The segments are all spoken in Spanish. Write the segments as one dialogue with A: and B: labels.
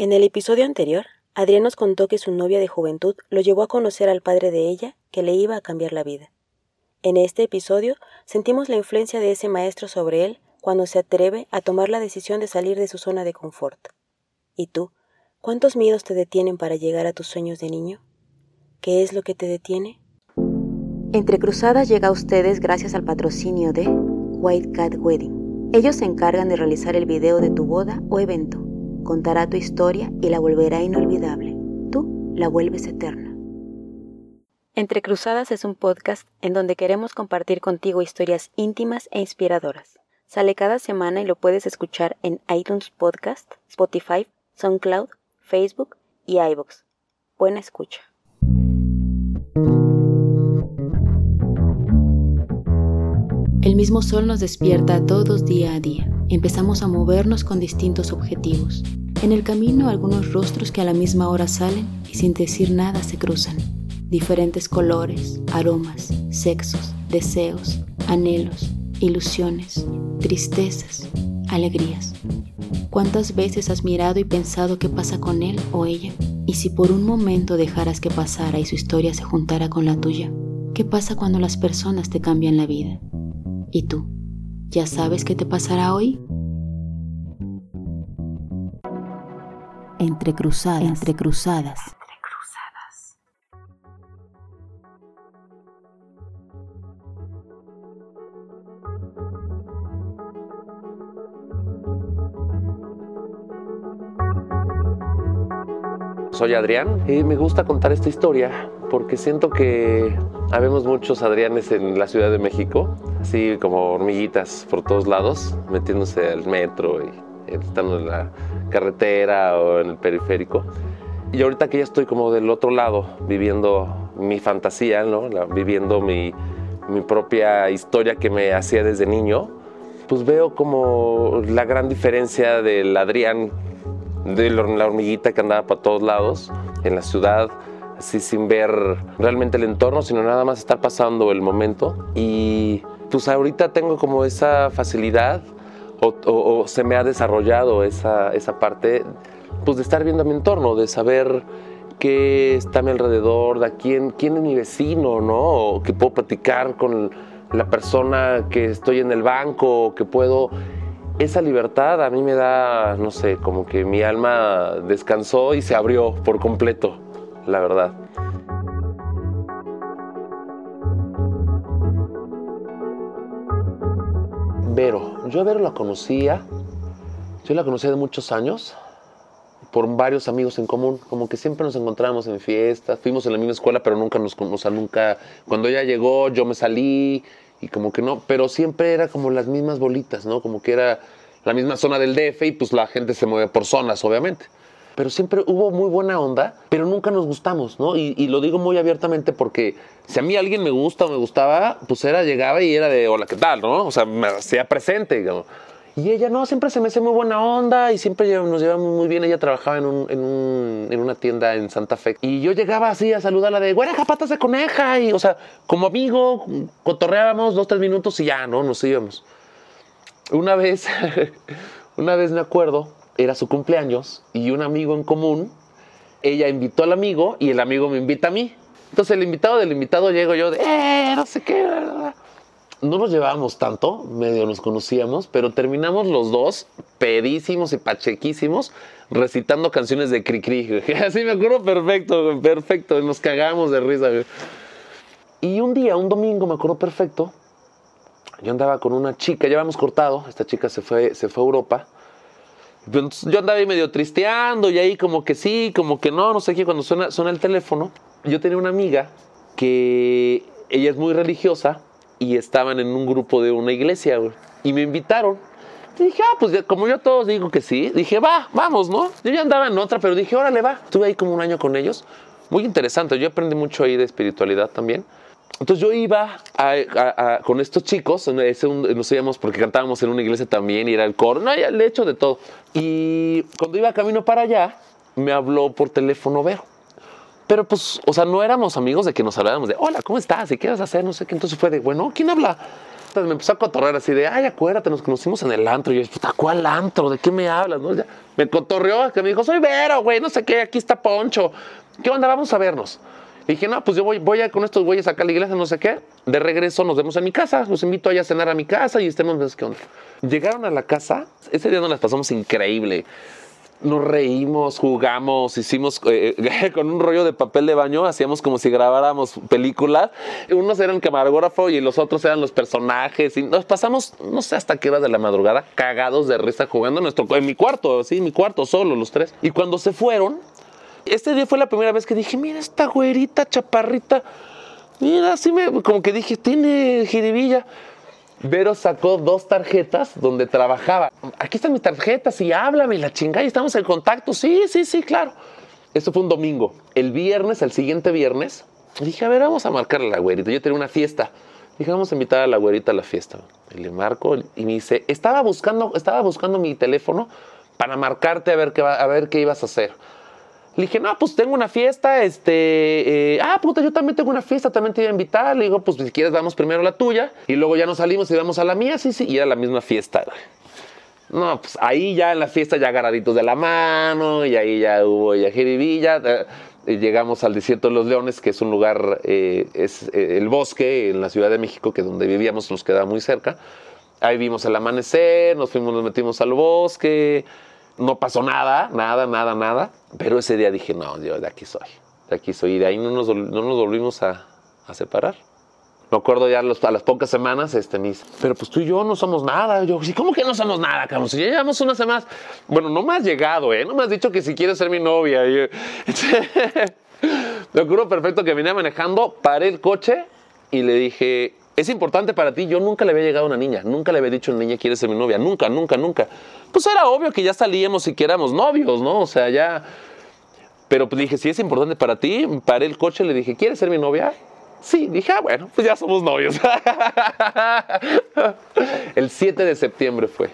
A: En el episodio anterior, Adrián nos contó que su novia de juventud lo llevó a conocer al padre de ella que le iba a cambiar la vida. En este episodio sentimos la influencia de ese maestro sobre él cuando se atreve a tomar la decisión de salir de su zona de confort. ¿Y tú? ¿Cuántos miedos te detienen para llegar a tus sueños de niño? ¿Qué es lo que te detiene? Entre Cruzadas llega a ustedes gracias al patrocinio de White Cat Wedding. Ellos se encargan de realizar el video de tu boda o evento contará tu historia y la volverá inolvidable. Tú la vuelves eterna. Entre Cruzadas es un podcast en donde queremos compartir contigo historias íntimas e inspiradoras. Sale cada semana y lo puedes escuchar en iTunes Podcast, Spotify, SoundCloud, Facebook y iVoox. Buena escucha. El mismo sol nos despierta todos día a día. Empezamos a movernos con distintos objetivos. En el camino algunos rostros que a la misma hora salen y sin decir nada se cruzan. Diferentes colores, aromas, sexos, deseos, anhelos, ilusiones, tristezas, alegrías. ¿Cuántas veces has mirado y pensado qué pasa con él o ella? Y si por un momento dejaras que pasara y su historia se juntara con la tuya, ¿qué pasa cuando las personas te cambian la vida? ¿Y tú? ¿Ya sabes qué te pasará hoy? Entre cruzadas, entre cruzadas.
B: Soy Adrián y me gusta contar esta historia porque siento que habemos muchos Adrianes en la Ciudad de México, así como hormiguitas por todos lados, metiéndose al metro y estando en la carretera o en el periférico. Y ahorita que ya estoy como del otro lado, viviendo mi fantasía, ¿no? viviendo mi, mi propia historia que me hacía desde niño, pues veo como la gran diferencia del Adrián de la hormiguita que andaba para todos lados en la ciudad, así sin ver realmente el entorno, sino nada más estar pasando el momento. Y pues ahorita tengo como esa facilidad o, se me ha desarrollado esa, esa parte pues de estar viendo mi entorno, de saber qué está a mi alrededor, de quién, quién es mi vecino, ¿no? O que puedo platicar con la persona que estoy en el banco, que puedo esa libertad a mí me da, no sé, como que mi alma descansó y se abrió por completo, la verdad. Vero, yo a Vero la conocía, yo la conocía de muchos años, por varios amigos en común, como que siempre nos encontrábamos en fiestas, fuimos en la misma escuela, pero nunca nos, o sea, nunca, cuando ella llegó yo me salí, y como que no, pero siempre era como las mismas bolitas, ¿no? Como que era la misma zona del DF y pues la gente se mueve por zonas, obviamente. Pero siempre hubo muy buena onda, pero nunca nos gustamos, ¿no? Y, lo digo muy abiertamente porque si a mí alguien me gusta o me gustaba, pues era, llegaba y era de, hola, ¿qué tal, no? O sea, me hacía presente. Y ella no, siempre se me hace muy buena onda y siempre nos llevamos muy bien. Ella trabajaba en, un, en, un, en, una tienda en Santa Fe. Y yo llegaba así a saludarla de, güera, patas de coneja. Y, o sea, como amigo, cotorreábamos dos, tres minutos y ya, ¿no? Nos íbamos. Una vez, una vez me acuerdo, era su cumpleaños y un amigo en común, ella invitó al amigo y el amigo me invita a mí. Entonces el invitado del invitado llego yo de, eh, no sé qué, no nos llevábamos tanto, medio nos conocíamos, pero terminamos los dos pedísimos y pachequísimos recitando canciones de Cricri. Así me acuerdo perfecto, perfecto, nos cagamos de risa. Y un día, un domingo, me acuerdo perfecto, yo andaba con una chica, ya habíamos cortado, esta chica se fue, se fue a Europa. Yo andaba ahí medio tristeando y ahí como que sí, como que no, no sé qué, cuando suena, suena el teléfono, yo tenía una amiga que ella es muy religiosa y estaban en un grupo de una iglesia, Y me invitaron. Y dije, ah, pues como yo todos digo que sí, dije, va, vamos, ¿no? Yo ya andaba en otra, pero dije, órale, va. Estuve ahí como un año con ellos. Muy interesante. Yo aprendí mucho ahí de espiritualidad también. Entonces yo iba con estos chicos, nos íbamos porque cantábamos en una iglesia también y era el coro, no, le hecho de todo. Y cuando iba camino para allá, me habló por teléfono Vero. Pero pues, o sea, no éramos amigos de que nos hablábamos de, hola, ¿cómo estás? ¿Y qué vas a hacer? No sé qué. Entonces fue de, bueno, ¿quién habla? Entonces me empezó a cotorrear así de, ay, acuérdate, nos conocimos en el antro. Y yo, puta, ¿cuál antro? ¿De qué me hablas? ¿No? Ya, me cotorreó, que me dijo, soy Vero, güey, no sé qué, aquí está Poncho. ¿Qué onda? Vamos a vernos. Y dije, no, pues yo voy, voy a con estos güeyes acá a la iglesia, no sé qué. De regreso nos vemos en mi casa. Los invito allá a cenar a mi casa y estemos, ¿qué onda? Llegaron a la casa. Ese día nos las pasamos increíble nos reímos, jugamos, hicimos eh, con un rollo de papel de baño, hacíamos como si grabáramos películas. Unos eran camarógrafo y los otros eran los personajes. Y nos pasamos, no sé hasta qué hora de la madrugada, cagados de risa jugando en, nuestro, en mi cuarto, sí, en mi cuarto, solo los tres. Y cuando se fueron, este día fue la primera vez que dije, mira esta güerita chaparrita. Mira, así me, como que dije, tiene jiribilla. Vero sacó dos tarjetas donde trabajaba. Aquí están mis tarjetas y háblame, la chingada, y estamos en contacto. Sí, sí, sí, claro. Eso fue un domingo. El viernes, el siguiente viernes, dije, a ver, vamos a marcarle a la güerita. Yo tenía una fiesta. Dije, vamos a invitar a la güerita a la fiesta. Y le marco y me dice, estaba buscando, estaba buscando mi teléfono para marcarte a ver qué, a ver qué ibas a hacer. Le dije, no, pues tengo una fiesta, este, eh, ah, puta, yo también tengo una fiesta, también te iba a invitar. Le digo, pues si quieres vamos primero a la tuya y luego ya nos salimos y vamos a la mía, sí, sí, y era la misma fiesta. No, pues ahí ya en la fiesta ya agarraditos de la mano y ahí ya hubo ya jiribilla. Eh, llegamos al desierto de los leones, que es un lugar, eh, es el bosque en la Ciudad de México, que donde vivíamos nos quedaba muy cerca. Ahí vimos el amanecer, nos fuimos, nos metimos al bosque, no pasó nada, nada, nada, nada. Pero ese día dije, no, yo de aquí soy, de aquí soy. Y de ahí no nos, no nos volvimos a, a, separar. Me acuerdo ya a, los, a, las pocas semanas, este, mis, pero pues tú y yo no somos nada. Yo, sí, ¿cómo que no somos nada, cabrón? Si ya llevamos unas semanas. Bueno, no me has llegado, ¿eh? No me has dicho que si quieres ser mi novia. me acuerdo perfecto que venía manejando, paré el coche y le dije, es importante para ti. Yo nunca le había llegado a una niña, nunca le había dicho a una niña, ¿quieres ser mi novia? Nunca, nunca, nunca pues era obvio que ya salíamos y que éramos novios, ¿no? O sea, ya... Pero pues dije, si es importante para ti, paré el coche y le dije, ¿quieres ser mi novia? Sí, dije, ah, bueno, pues ya somos novios. el 7 de septiembre fue.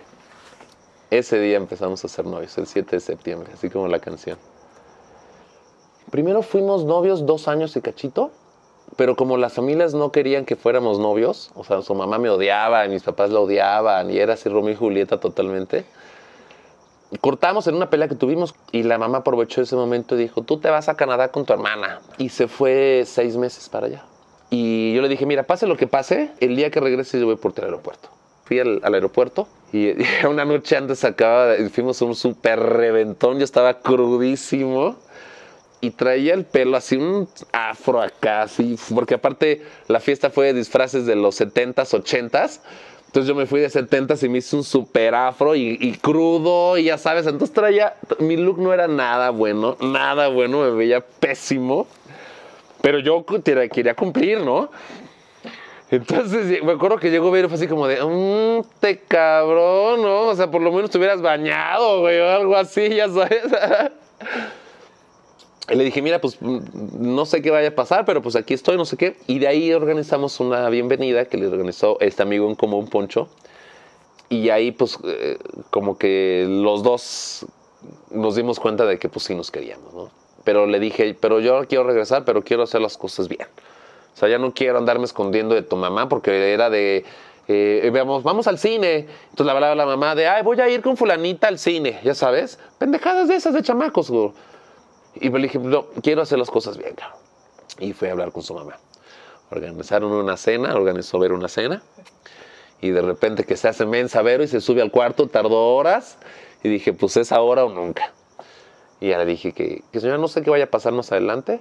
B: Ese día empezamos a ser novios, el 7 de septiembre, así como la canción. Primero fuimos novios dos años y cachito, pero como las familias no querían que fuéramos novios, o sea, su mamá me odiaba y mis papás la odiaban y era así Romeo y Julieta totalmente, cortamos en una pelea que tuvimos y la mamá aprovechó ese momento y dijo, tú te vas a Canadá con tu hermana. Y se fue seis meses para allá. Y yo le dije, mira, pase lo que pase, el día que regrese yo voy por el aeropuerto. Fui al, aeropuerto y, una noche antes acaba, fuimos un súper reventón, yo estaba crudísimo y traía el pelo así, un afro acá, así, porque aparte la fiesta fue de disfraces de los 70s, 80s. Entonces yo me fui de 70 y me hice un super afro y, crudo y ya sabes, entonces traía, mi look no era nada bueno, nada bueno, me veía pésimo, pero yo quería cumplir, ¿no? Entonces me acuerdo que llegó Vero así como de, mmm, te cabrón, ¿no? O sea, por lo menos te hubieras bañado, güey, o algo así, ya sabes. Y le dije, mira, pues no sé qué vaya a pasar, pero pues aquí estoy, no sé qué. Y de ahí organizamos una bienvenida que le organizó este amigo en común, Poncho. Y ahí pues eh, como que los dos nos dimos cuenta de que pues sí nos queríamos, ¿no? Pero le dije, pero yo quiero regresar, pero quiero hacer las cosas bien. O sea, ya no quiero andarme escondiendo de tu mamá porque era de, eh, veamos, vamos al cine. Entonces la hablaba la mamá de, ay, voy a ir con fulanita al cine, ya sabes. Pendejadas de esas de chamacos, güey. Y me dije, no, quiero hacer las cosas bien, cabrón. Y fui a hablar con su mamá. Organizaron una cena, organizó ver una cena. Y de repente que se hace mensa Vero y se sube al cuarto, tardó horas. Y dije, pues es ahora o nunca. Y ya le dije que, que señora, no sé qué vaya a pasar más adelante,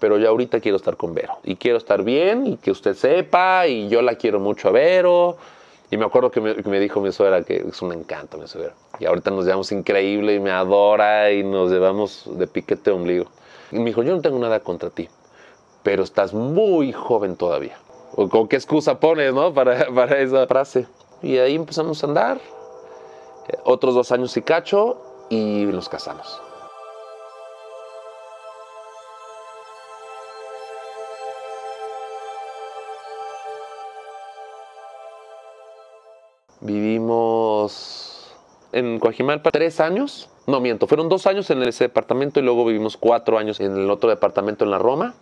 B: pero yo ahorita quiero estar con Vero. Y quiero estar bien y que usted sepa. Y yo la quiero mucho a Vero. Y me acuerdo que me, dijo mi suegra que es un encanto mi suegra. Y ahorita nos llevamos increíble y me adora y nos llevamos de piquete ombligo. Y me dijo, yo no tengo nada contra ti, pero estás muy joven todavía. ¿O con qué excusa pones, no? Para, para esa frase. Y ahí empezamos a andar. Eh, otros dos años y cacho y nos casamos. Vivimos en Coajimalpa tres años. No miento, fueron dos años en ese departamento y luego vivimos cuatro años en el otro departamento en la Roma.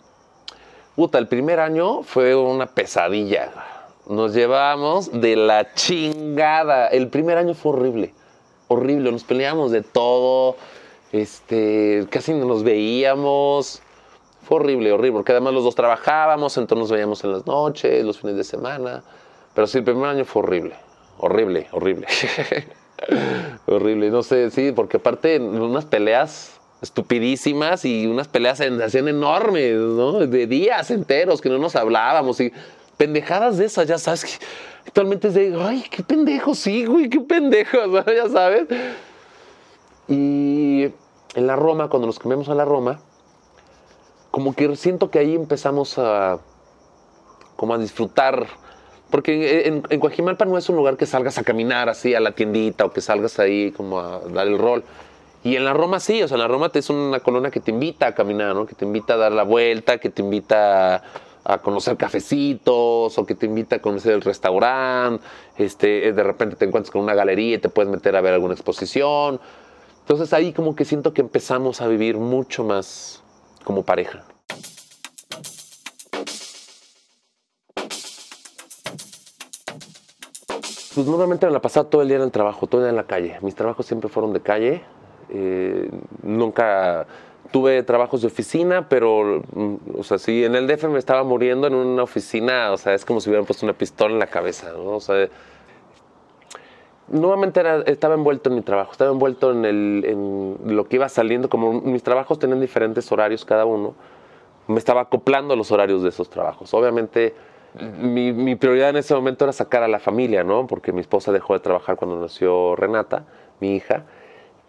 B: Puta, el primer año fue una pesadilla. nos llevamos de la chingada. El primer año fue horrible, horrible. Nos peleamos de todo, este, casi no nos veíamos. Fue horrible, horrible, porque además los dos trabajábamos, entonces nos veíamos en las noches, los fines de semana. Pero sí, el primer año fue horrible, horrible, horrible. horrible, no sé, sí, porque aparte unas peleas estupidísimas y unas peleas en, hacían enormes, ¿no? De días enteros que no nos hablábamos y pendejadas de esas, ya sabes que actualmente es de, ay, qué pendejo, sí, güey, qué pendejo, ya sabes. Y en la Roma, cuando nos cambiamos a la Roma, como que siento que ahí empezamos a, como a disfrutar, porque en, en Coajimalpa no es un lugar que salgas a caminar así a la tiendita o que salgas ahí como a dar el rol. Y en la Roma sí, o sea, en la Roma es una colonia que te invita a caminar, ¿no? Que te invita a dar la vuelta, que te invita a, conocer cafecitos o que te invita a conocer el restaurante. Este, de repente te encuentras con una galería y te puedes meter a ver alguna exposición. Entonces ahí como que siento que empezamos a vivir mucho más como pareja. Pues normalmente me la pasaba todo el día en el trabajo, todo el día en la calle. Mis trabajos siempre fueron de calle. Eh, nunca tuve trabajos de oficina, pero, mm, o sea, si en el DF me estaba muriendo en una oficina, o sea, es como si hubieran puesto una pistola en la cabeza, ¿no? O sea, nuevamente estaba envuelto en mi trabajo, estaba envuelto en, lo que iba saliendo, como mis trabajos tenían diferentes horarios cada uno, me estaba acoplando los horarios de esos trabajos. Obviamente, mi, mi, prioridad en ese momento era sacar a la familia, ¿no? Porque mi esposa dejó de trabajar cuando nació Renata, mi hija.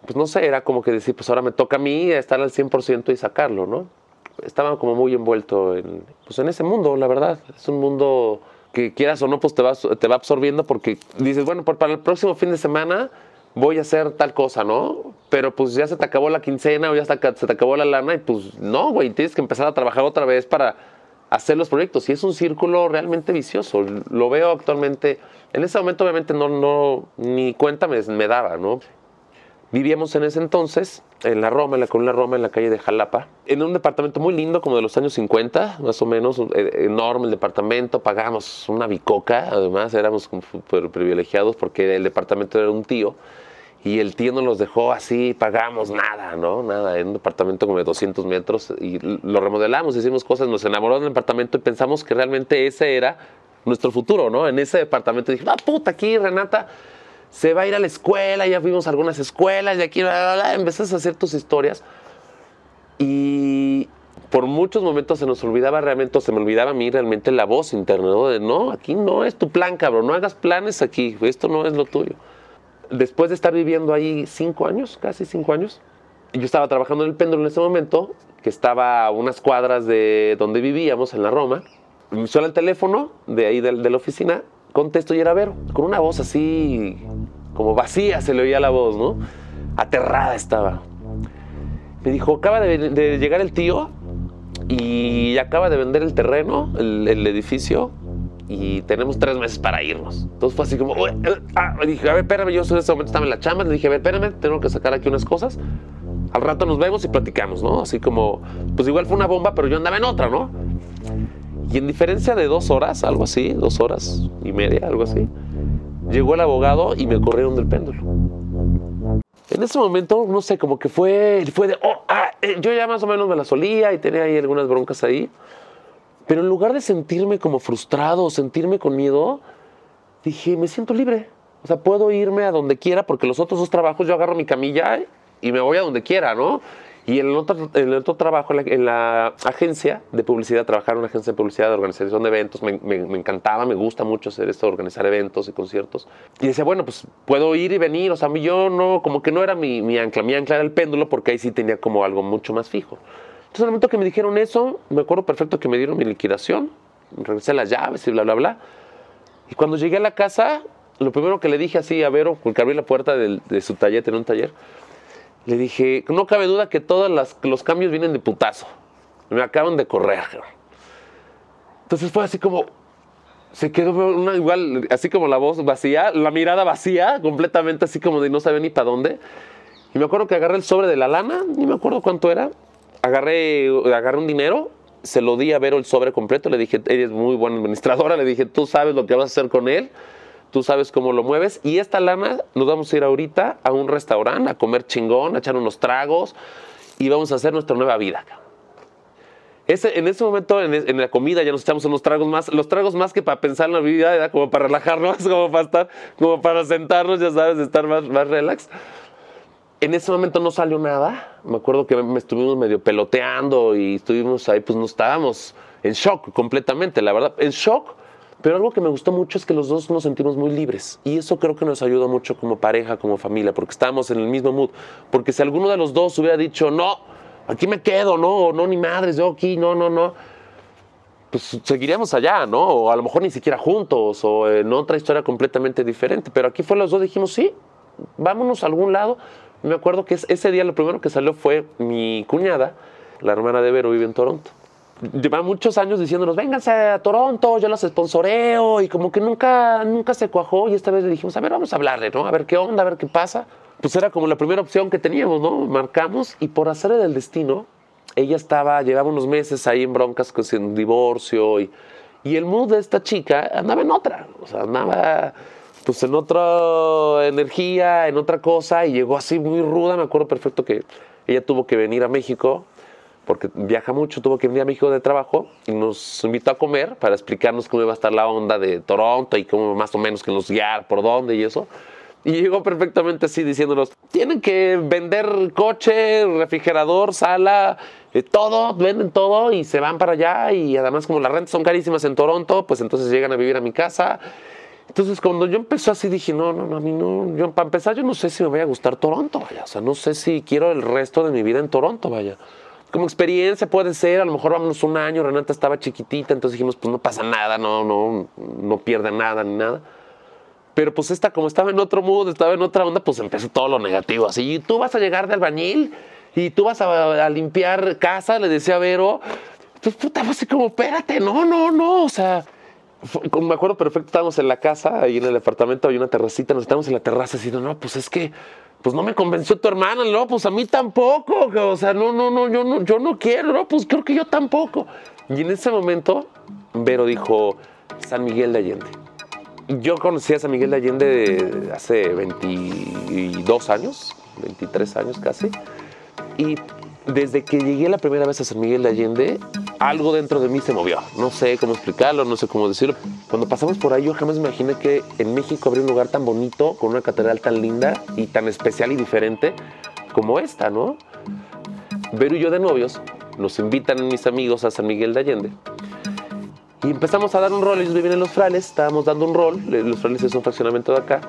B: Pues no sé, era como que decir, pues ahora me toca a mí estar al 100% y sacarlo, ¿no? Estaba como muy envuelto en, pues en ese mundo, la verdad. Es un mundo que quieras o no, pues te va, te va absorbiendo porque dices, bueno, pues para el próximo fin de semana voy a hacer tal cosa, ¿no? Pero pues ya se te acabó la quincena o ya se te acabó la lana y pues no, güey, tienes que empezar a trabajar otra vez para hacer los proyectos. Y es un círculo realmente vicioso. Lo veo actualmente. En ese momento obviamente no, no ni cuenta me, me daba, ¿no? Vivíamos en ese entonces en la Roma, en la Colina Roma, en la calle de Jalapa, en un departamento muy lindo, como de los años 50, más o menos, eh, enorme el departamento, pagábamos una bicoca, además éramos privilegiados porque el departamento era un tío, y el tío nos los dejó así, pagamos nada, ¿no? Nada, en un departamento como de 200 metros, y lo remodelamos, hicimos cosas, nos enamoró del departamento y pensamos que realmente ese era nuestro futuro, ¿no? En ese departamento dije, ah, puta, aquí Renata se va a ir a la escuela, ya fuimos a algunas escuelas, y aquí, bla, empezás a hacer tus historias. Y por muchos momentos se nos olvidaba realmente, o se me olvidaba a mí realmente la voz interna, ¿no? De no, aquí no es tu plan, cabrón, no hagas planes aquí, esto no es lo tuyo. Después de estar viviendo ahí cinco años, casi cinco años, yo estaba trabajando en el péndulo en ese momento, que estaba a unas cuadras de donde vivíamos, en la Roma. Me suena el teléfono de ahí de, de la oficina contesto y era Vero, con una voz así como vacía se le oía la voz, ¿no? Aterrada estaba. Me dijo, acaba de, llegar el tío y acaba de vender el terreno, el, edificio, y tenemos tres meses para irnos. Entonces fue así como, eh, ah", dije, a ver, espérame, yo en ese momento estaba en la chamba, le dije, a ver, espérame, tengo que sacar aquí unas cosas. Al rato nos vemos y platicamos, ¿no? Así como, pues igual fue una bomba, pero yo andaba en otra, ¿no? Y en diferencia de dos horas, algo así, dos horas y media, algo así, llegó el abogado y me corrieron del péndulo. En ese momento, no sé, como que fue, fue de, oh, ah, eh, yo ya más o menos me la solía y tenía ahí algunas broncas ahí. Pero en lugar de sentirme como frustrado, sentirme con miedo, dije, me siento libre. O sea, puedo irme a donde quiera porque los otros dos trabajos yo agarro mi camilla y me voy a donde quiera, ¿no? Y otro, el otro trabajo en la, agencia de publicidad, trabajar en una agencia de publicidad, de organización de eventos, me, me, encantaba, me gusta mucho hacer esto, organizar eventos y conciertos. Y decía, bueno, pues puedo ir y venir, o sea, yo no, como que no era mi, mi ancla, mi ancla era el péndulo porque ahí sí tenía como algo mucho más fijo. Entonces, en el momento que me dijeron eso, me acuerdo perfecto que me dieron mi liquidación, regresé las llaves y bla, bla, bla. Y cuando llegué a la casa, lo primero que le dije así a Vero, porque abrí la puerta de, de su taller, tenía un taller, le dije, no cabe duda que todos los cambios vienen de putazo. Me acaban de correr. Entonces fue así como, se quedó una, igual, así como la voz vacía, la mirada vacía, completamente así como de no saber ni para dónde. Y me acuerdo que agarré el sobre de la lana, ni me acuerdo cuánto era. Agarré, agarré un dinero se lo di a Vero el sobre completo, le dije, ella es muy buena administradora, le dije, tú sabes lo que vas a hacer con él, tú sabes cómo lo mueves, y esta lana nos vamos a ir ahorita a un restaurante a comer chingón, a echar unos tragos, y vamos a hacer nuestra nueva vida. Ese, en ese momento, en, la comida, ya nos echamos unos tragos más, los tragos más que para pensar en la vida, como para relajarnos, como para estar, como para sentarnos, ya sabes, estar más, más relax. En ese momento no salió nada. Me acuerdo que me estuvimos medio peloteando y estuvimos ahí, pues no estábamos en shock completamente, la verdad, en shock. Pero algo que me gustó mucho es que los dos nos sentimos muy libres. Y eso creo que nos ayuda mucho como pareja, como familia, porque estábamos en el mismo mood. Porque si alguno de los dos hubiera dicho, no, aquí me quedo, no, no, ni madres, yo aquí, no, no, no, pues seguiríamos allá, ¿no? O a lo mejor ni siquiera juntos, o en otra historia completamente diferente. Pero aquí fue los dos, dijimos, sí, vámonos a algún lado me acuerdo que ese día lo primero que salió fue mi cuñada, la hermana de Vero, vive en Toronto. Lleva muchos años diciéndonos, vénganse a Toronto, yo los sponsoreo, y como que nunca, nunca se cuajó, y esta vez le dijimos, a ver, vamos a hablarle, ¿no? A ver qué onda, a ver qué pasa. Pues era como la primera opción que teníamos, ¿no? Marcamos, y por hacer el destino, ella estaba, llevaba unos meses ahí en broncas con divorcio, y, y el mood de esta chica andaba en otra, o sea, andaba pues en otra energía, en otra cosa, y llegó así muy ruda. Me acuerdo perfecto que ella tuvo que venir a México, porque viaja mucho, tuvo que venir a México de trabajo, y nos invitó a comer para explicarnos cómo iba a estar la onda de Toronto y cómo más o menos que nos guiar por dónde y eso. Y llegó perfectamente así diciéndonos, tienen que vender coche, refrigerador, sala, eh, todo, venden todo y se van para allá y además como las rentas son carísimas en Toronto, pues entonces llegan a vivir a mi casa entonces, cuando yo empecé así, dije, no, no, no, a mí no. Yo, para empezar, yo no sé si me vaya a gustar Toronto, vaya. O sea, no sé si quiero el resto de mi vida en Toronto, vaya. Como experiencia puede ser, a lo mejor vámonos un año, Renata estaba chiquitita, entonces dijimos, pues no pasa nada, no, no, no pierde nada ni nada. Pero pues esta, como estaba en otro mood, estaba en otra onda, pues empezó todo lo negativo. Así, y tú vas a llegar de albañil y tú vas a, a limpiar casa, le decía a Vero. Pues puta, así como, espérate, no, no, no, o sea me acuerdo perfecto, estábamos en la casa, ahí en el departamento hay una terracita, nos estábamos en la terraza diciendo, no, pues es que, pues no me convenció tu hermana, no, pues a mí tampoco, o sea, no, no, no, yo no, yo no quiero, no, pues creo que yo tampoco. Y en ese momento, Vero dijo, San Miguel de Allende. Yo conocí a San Miguel de Allende hace 22 años, 23 años casi, y desde que llegué la primera vez a San Miguel de Allende, algo dentro de mí se movió. No sé cómo explicarlo, no sé cómo decirlo. Cuando pasamos por ahí, yo jamás imaginé que en México habría un lugar tan bonito, con una catedral tan linda y tan especial y diferente como esta, ¿no? Vero y yo de novios nos invitan mis amigos a San Miguel de Allende. Y empezamos a dar un rol, ellos viven en Los Frales, estábamos dando un rol, Los Frales es un fraccionamiento de acá,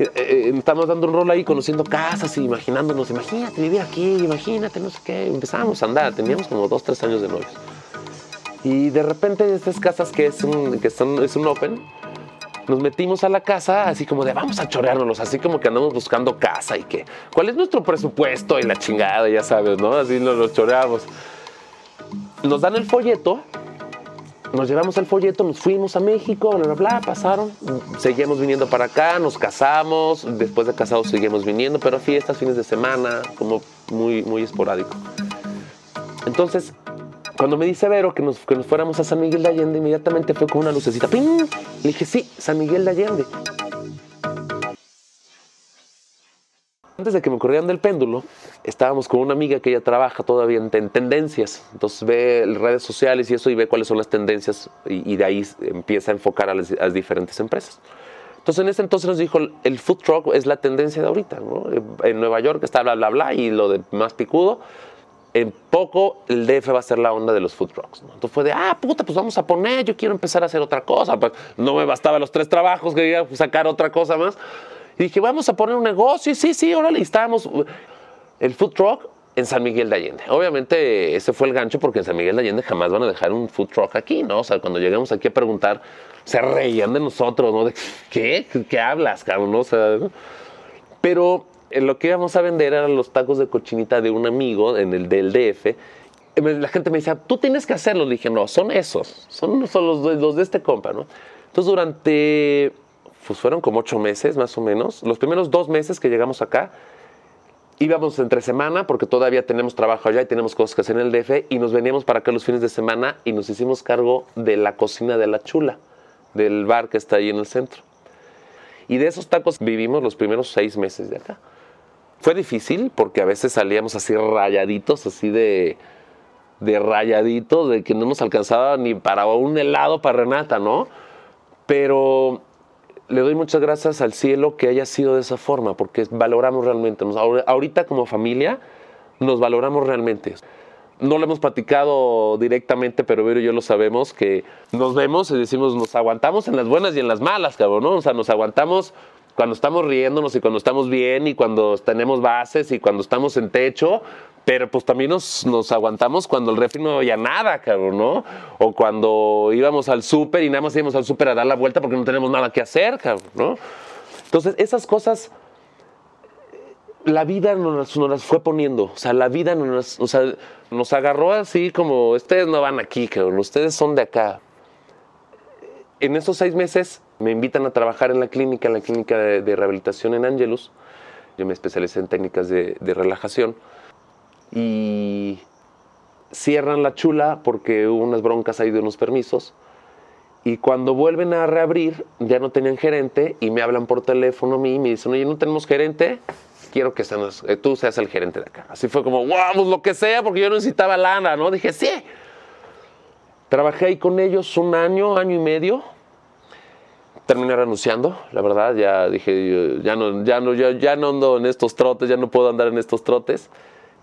B: eh, eh, estamos dando un rol ahí, conociendo casas y imaginándonos, imagínate vivir aquí, imagínate, no sé qué. Empezamos a andar, teníamos como dos, tres años de novios. Y de repente estas casas que, es un, que son, es un open, nos metimos a la casa así como de vamos a choreárnoslos, así como que andamos buscando casa y que, ¿cuál es nuestro presupuesto? Y la chingada, ya sabes, ¿no? Así nos los choreamos. Nos dan el folleto nos llevamos el folleto, nos fuimos a México, bla, bla, bla, pasaron, seguimos viniendo para acá, nos casamos, después de casados seguimos viniendo, pero fiestas, fines de semana, como muy, muy esporádico. Entonces, cuando me dice Vero que nos, que nos fuéramos a San Miguel de Allende, inmediatamente fue con una lucecita, ¡ping! Le dije, sí, San Miguel de Allende. Antes de que me corrieran del péndulo, estábamos con una amiga que ella trabaja todavía en, tendencias. Entonces ve redes sociales y eso y ve cuáles son las tendencias y, de ahí empieza a enfocar a las, diferentes empresas. Entonces en ese entonces nos dijo, el food truck es la tendencia de ahorita. En Nueva York está bla, bla, bla y lo de más picudo. En poco el DF va a ser la onda de los food trucks. Entonces fue de, ah, puta, pues vamos a poner, yo quiero empezar a hacer otra cosa. Pues no me bastaba los tres trabajos, quería sacar otra cosa más. Y dije, vamos a poner un negocio. Y sí, sí, órale, estábamos. El food truck en San Miguel de Allende. Obviamente ese fue el gancho porque en San Miguel de Allende jamás van a dejar un food truck aquí, ¿no? O sea, cuando llegamos aquí a preguntar, se reían de nosotros, ¿no? De, ¿Qué? ¿Qué hablas, cabrón? O sea, Pero lo que íbamos a vender eran los tacos de cochinita de un amigo en el del DF. La gente me decía, tú tienes que hacerlo. Le dije, no, son esos, son, son los, los de este compa, ¿no? Entonces durante pues fueron como ocho meses más o menos. Los primeros dos meses que llegamos acá, íbamos entre semana porque todavía tenemos trabajo allá y tenemos cosas que hacer en el DF y nos veníamos para acá los fines de semana y nos hicimos cargo de la cocina de la chula, del bar que está ahí en el centro. Y de esos tacos vivimos los primeros seis meses de acá. Fue difícil porque a veces salíamos así rayaditos, así de, de rayaditos, de que no nos alcanzaba ni para un helado para Renata, ¿no? Pero le doy muchas gracias al cielo que haya sido de esa forma, porque valoramos realmente. ahorita como familia nos valoramos realmente. No lo hemos platicado directamente, pero Vero y yo lo sabemos, que nos vemos y decimos, nos aguantamos en las buenas y en las malas, cabrón, ¿no? O sea, nos aguantamos cuando estamos riéndonos y cuando estamos bien y cuando tenemos bases y cuando estamos en techo, pero pues también nos, nos aguantamos cuando el refri no había nada, cabrón, ¿no? O cuando íbamos al súper y nada más íbamos al súper a dar la vuelta porque no tenemos nada que hacer, cabrón, ¿no? Entonces, esas cosas, la vida nos, las fue poniendo, o sea, la vida nos, o sea, nos agarró así como, ustedes no van aquí, cabrón, ustedes son de acá. En esos seis meses me invitan a trabajar en la clínica, en la clínica de, rehabilitación en Angelus. Yo me especialicé en técnicas de, de relajación y cierran la chula porque hubo unas broncas ahí de unos permisos. Y cuando vuelven a reabrir, ya no tenían gerente y me hablan por teléfono a mí y me dicen, oye, no tenemos gerente, quiero que seas, eh, tú seas el gerente de acá. Así fue como, vamos, pues lo que sea, porque yo necesitaba lana, ¿no? Dije, sí. Trabajé ahí con ellos un año, año y medio. Terminé renunciando, la verdad, ya dije, ya no, ya no, ya, ya no ando en estos trotes, ya no puedo andar en estos trotes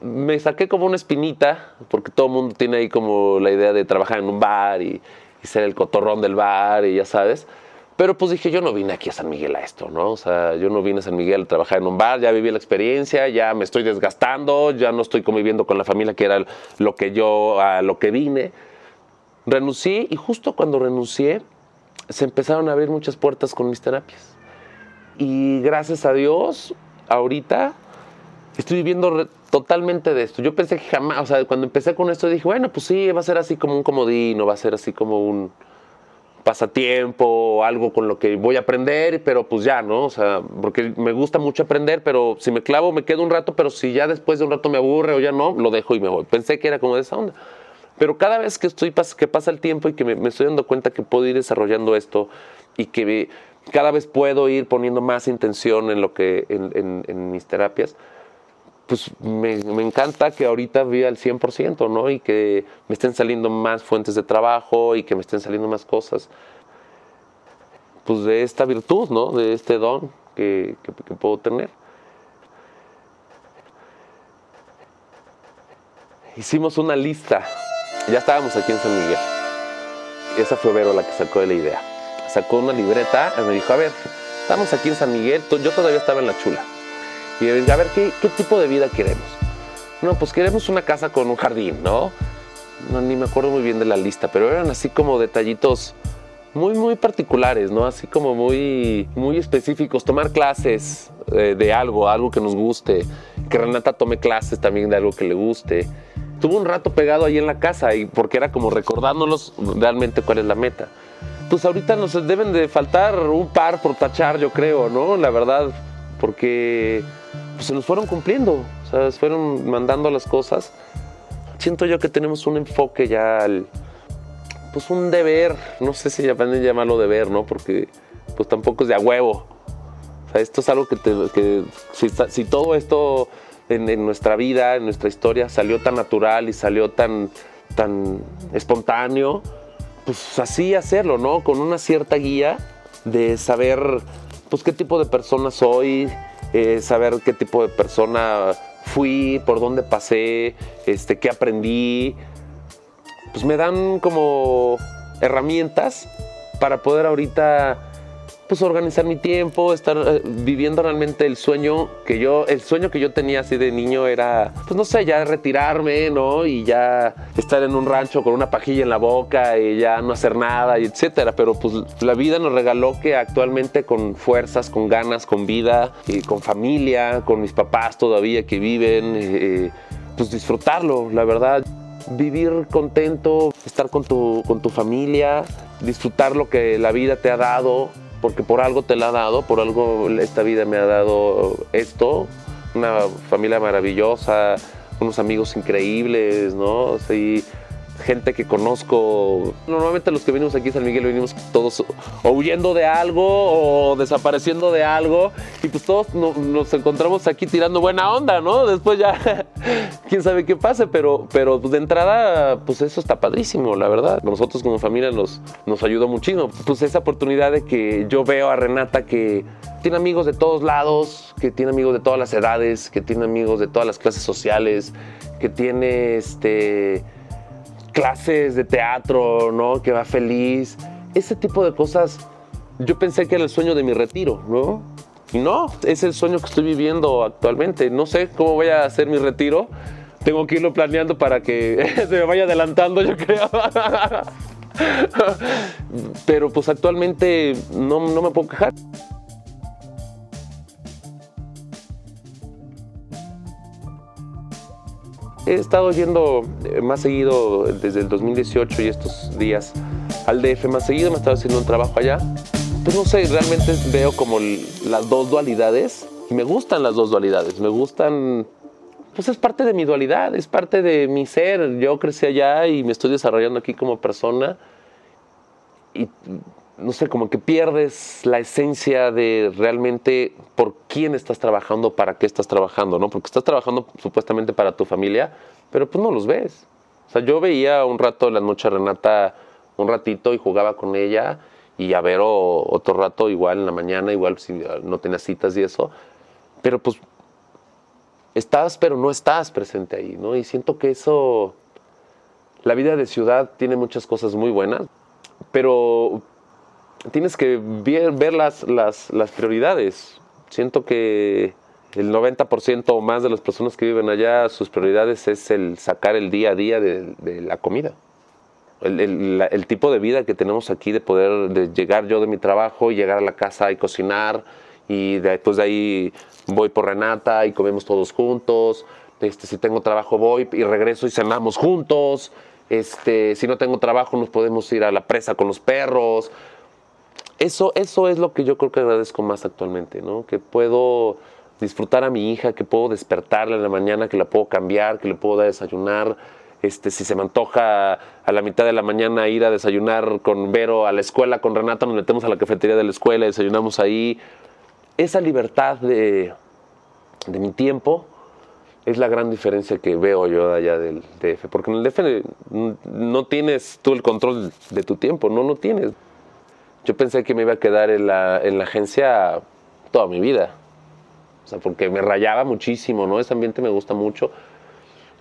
B: me saqué como una espinita, porque todo el mundo tiene ahí como la idea de trabajar en un bar y, ser el cotorrón del bar y ya sabes. Pero pues dije, yo no vine aquí a San Miguel a esto, ¿no? O sea, yo no vine a San Miguel a trabajar en un bar, ya viví la experiencia, ya me estoy desgastando, ya no estoy conviviendo con la familia que era lo que yo, a lo que vine. Renuncié y justo cuando renuncié se empezaron a abrir muchas puertas con mis terapias. Y gracias a Dios, ahorita estoy viviendo totalmente de esto. Yo pensé que jamás, o sea, cuando empecé con esto dije, bueno, pues sí, va a ser así como un comodino, va a ser así como un pasatiempo, algo con lo que voy a aprender, pero pues ya, ¿no? O sea, porque me gusta mucho aprender, pero si me clavo me quedo un rato, pero si ya después de un rato me aburre o ya no, lo dejo y me voy. Pensé que era como de esa onda. Pero cada vez que, estoy, que pasa el tiempo y que me, estoy dando cuenta que puedo ir desarrollando esto y que cada vez puedo ir poniendo más intención en, lo que, en mis terapias, pues me, encanta que ahorita viva al 100%, ¿no? Y que me estén saliendo más fuentes de trabajo y que me estén saliendo más cosas. Pues de esta virtud, ¿no? De este don que, puedo tener. Hicimos una lista. Ya estábamos aquí en San Miguel. Esa fue Vero la que sacó de la idea. Sacó una libreta y me dijo, a ver, estamos aquí en San Miguel. Yo todavía estaba en la chula y a ver, ¿qué, tipo de vida queremos? No, pues queremos una casa con un jardín, ¿no? No, ni me acuerdo muy bien de la lista, pero eran así como detallitos muy, muy particulares, ¿no? Así como muy, muy específicos. Tomar clases eh, de algo, algo que nos guste. Que Renata tome clases también de algo que le guste. Tuvo un rato pegado ahí en la casa y porque era como recordándonos realmente cuál es la meta. Pues ahorita nos deben de faltar un par por tachar, yo creo, ¿no? La verdad, porque pues, se nos fueron cumpliendo, o sea, se fueron mandando las cosas. Siento yo que tenemos un enfoque ya al, pues un deber, no sé si pueden llamarlo deber, ¿no? Porque pues tampoco es de a huevo. O sea, esto es algo que, que si, todo esto en, en, nuestra vida, en nuestra historia, salió tan natural y salió tan, tan espontáneo, pues así hacerlo, ¿no? Con una cierta guía de saber pues qué tipo de persona soy, eh, saber qué tipo de persona fui, por dónde pasé, este, qué aprendí. Pues me dan como herramientas para poder ahorita pues organizar mi tiempo, estar eh, viviendo realmente el sueño que yo, el sueño que yo tenía así de niño era, pues no sé, ya retirarme, ¿no? Y ya estar en un rancho con una pajilla en la boca y ya no hacer nada, etcétera. Pero pues la vida nos regaló que actualmente con fuerzas, con ganas, con vida, y con familia, con mis papás todavía que viven, eh, pues disfrutarlo, la verdad vivir contento, estar con tu, con tu familia, disfrutar lo que la vida te ha dado, porque por algo te la ha dado, por algo esta vida me ha dado esto, una familia maravillosa, unos amigos increíbles, ¿no? Sí, gente que conozco. Normalmente los que venimos aquí a San Miguel venimos todos huyendo de algo o desapareciendo de algo y pues todos nos encontramos aquí tirando buena onda, ¿no? Después ya quién sabe qué pase, pero, pero de entrada pues eso está padrísimo, la verdad. Nosotros como familia nos, nos ayudó muchísimo. Pues esa oportunidad de que yo veo a Renata que tiene amigos de todos lados, que tiene amigos de todas las edades, que tiene amigos de todas las clases sociales, que tiene este clases de teatro, ¿no? Que va feliz. Ese tipo de cosas, yo pensé que era el sueño de mi retiro, ¿no? Y no, es el sueño que estoy viviendo actualmente. No sé cómo voy a hacer mi retiro. Tengo que irlo planeando para que se me vaya adelantando, yo creo. Pero pues actualmente no, no me puedo quejar. He estado yendo eh, más seguido desde el 2018 y estos días al DF más seguido, me he estado haciendo un trabajo allá. Pues no sé, realmente veo como las dos dualidades y me gustan las dos dualidades, me gustan, pues es parte de mi dualidad, es parte de mi ser. Yo crecí allá y me estoy desarrollando aquí como persona y no sé, como que pierdes la esencia de realmente por quién estás trabajando, para qué estás trabajando, ¿no? Porque estás trabajando supuestamente para tu familia, pero pues no los ves. O sea, yo veía un rato la noche a Renata, un ratito y jugaba con ella y a ver otro rato igual en la mañana, igual si no tenía citas y eso. Pero pues estás, pero no estás presente ahí, ¿no? Y siento que eso, la vida de ciudad tiene muchas cosas muy buenas, pero tienes que ver, las, las, prioridades. Siento que el 90% o más de las personas que viven allá, sus prioridades es el sacar el día a día de, la comida. El, tipo de vida que tenemos aquí de poder de llegar yo de mi trabajo y llegar a la casa y cocinar y después de ahí voy por Renata y comemos todos juntos. Este, si tengo trabajo voy y regreso y cenamos juntos. Este, si no tengo trabajo nos podemos ir a la presa con los perros. Eso, eso es lo que yo creo que agradezco más actualmente, ¿no? Que puedo disfrutar a mi hija, que puedo despertarla en la mañana, que la puedo cambiar, que le puedo dar desayunar. Este, si se me antoja a la mitad de la mañana ir a desayunar con Vero a la escuela, con Renata nos metemos a la cafetería de la escuela, desayunamos ahí. Esa libertad de, de mi tiempo es la gran diferencia que veo yo allá del DF, porque en el DF no tienes tú el control de tu tiempo, no lo tienes. Yo pensé que me iba a quedar en la, en la agencia toda mi vida. O sea, porque me rayaba muchísimo, ¿no? Ese ambiente me gusta mucho.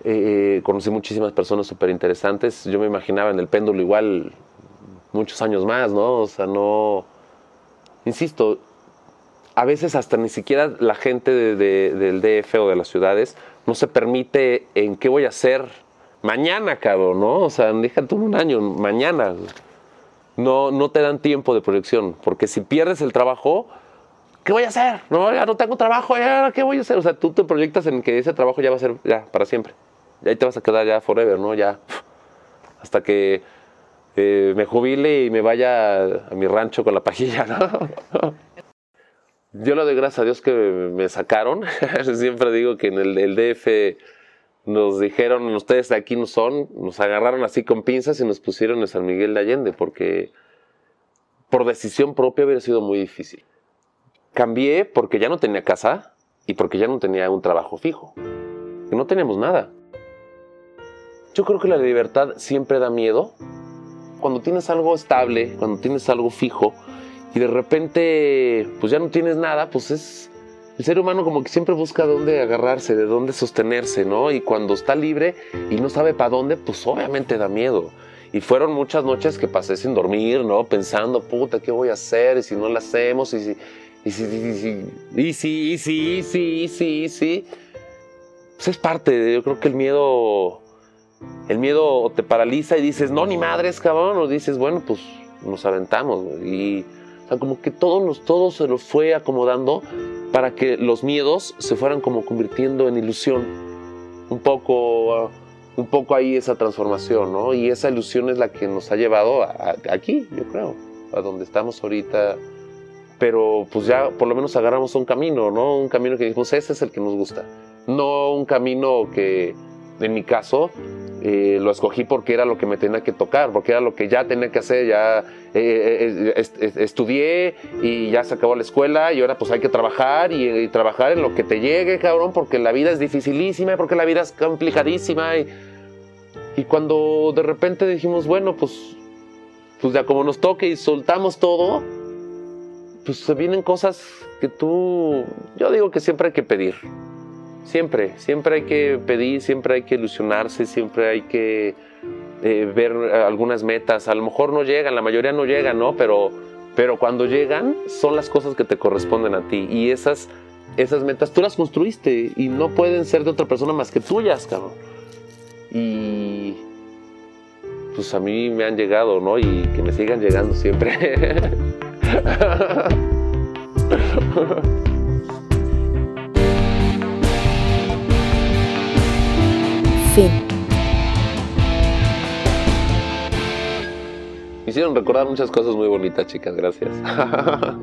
B: Eh, conocí muchísimas personas súper interesantes. Yo me imaginaba en el péndulo igual muchos años más, ¿no? O sea, no... Insisto, a veces hasta ni siquiera la gente del DF o de las ciudades no se permite en qué voy a hacer mañana, cabrón, ¿no? O sea, déjate un año, mañana no, no te dan tiempo de proyección, porque si pierdes el trabajo, ¿qué voy a hacer? No, ya no tengo trabajo, ya, ¿qué voy a hacer? O sea, tú te proyectas en que ese trabajo ya va a ser ya para siempre. Y ahí te vas a quedar ya forever, ¿no? Ya hasta que eh, me jubile y me vaya a mi rancho con la pajilla, ¿no? Yo le doy gracias a Dios que me sacaron. Siempre digo que en el, el DF nos dijeron, ustedes de aquí no son, nos agarraron así con pinzas y nos pusieron en San Miguel de Allende, porque por decisión propia hubiera sido muy difícil. Cambié porque ya no tenía casa y porque ya no tenía un trabajo fijo. No teníamos nada. Yo creo que la libertad siempre da miedo. Cuando tienes algo estable, cuando tienes algo fijo y de repente pues ya no tienes nada, pues es el ser humano como que siempre busca dónde agarrarse, de dónde sostenerse, ¿no? Y cuando está libre y no sabe para dónde, pues obviamente da miedo. Y fueron muchas noches que pasé sin dormir, ¿no? Pensando, puta, ¿qué voy a hacer? Y si no lo hacemos, y si, y si, y si, y si, y si, y si, y si, y. Pues es parte, yo creo que el miedo, el miedo te paraliza y dices, no, ni madres, cabrón, o dices, bueno, pues nos aventamos, y o sea, como que todo, nos, todo se lo fue acomodando para que los miedos se fueran como convirtiendo en ilusión. Un poco, un poco ahí esa transformación, ¿no? Y esa ilusión es la que nos ha llevado aquí, yo creo, a donde estamos ahorita, pero pues ya por lo menos agarramos un camino, ¿no? Un camino que dijimos, ese es el que nos gusta. No un camino que, en mi caso, eh, lo escogí porque era lo que me tenía que tocar, porque era lo que ya tenía que hacer, ya eh, eh, estudié y ya se acabó la escuela y ahora pues hay que trabajar y, trabajar en lo que te llegue, cabrón, porque la vida es dificilísima y porque la vida es complicadísima y, y cuando de repente dijimos, bueno, pues, pues ya como nos toque y soltamos todo, pues se vienen cosas que tú, yo digo que siempre hay que pedir. Siempre, siempre hay que pedir, siempre hay que ilusionarse, siempre hay que eh, ver algunas metas. A lo mejor no llegan, la mayoría no llegan, ¿no? Pero, pero cuando llegan son las cosas que te corresponden a ti. Y esas, esas metas tú las construiste y no pueden ser de otra persona más que tuyas, cabrón. Y pues a mí me han llegado, ¿no? Y que me sigan llegando siempre.
A: Fin.
B: Hicieron recordar muchas cosas muy bonitas, chicas. Gracias.
C: Ah,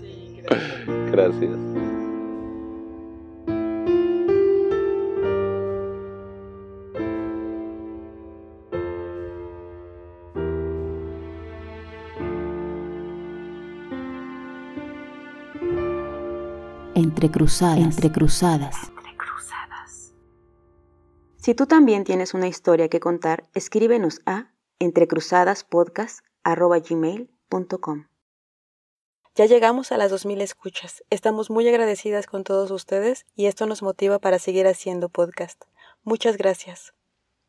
C: sí, gracias.
B: Gracias.
A: Entre cruzadas. Entre cruzadas. Si tú también tienes una historia que contar, escríbenos a entrecruzadaspodcast.gmail.com Ya llegamos a las 2000 escuchas. Estamos muy agradecidas con todos ustedes y esto nos motiva para seguir haciendo podcast. Muchas gracias.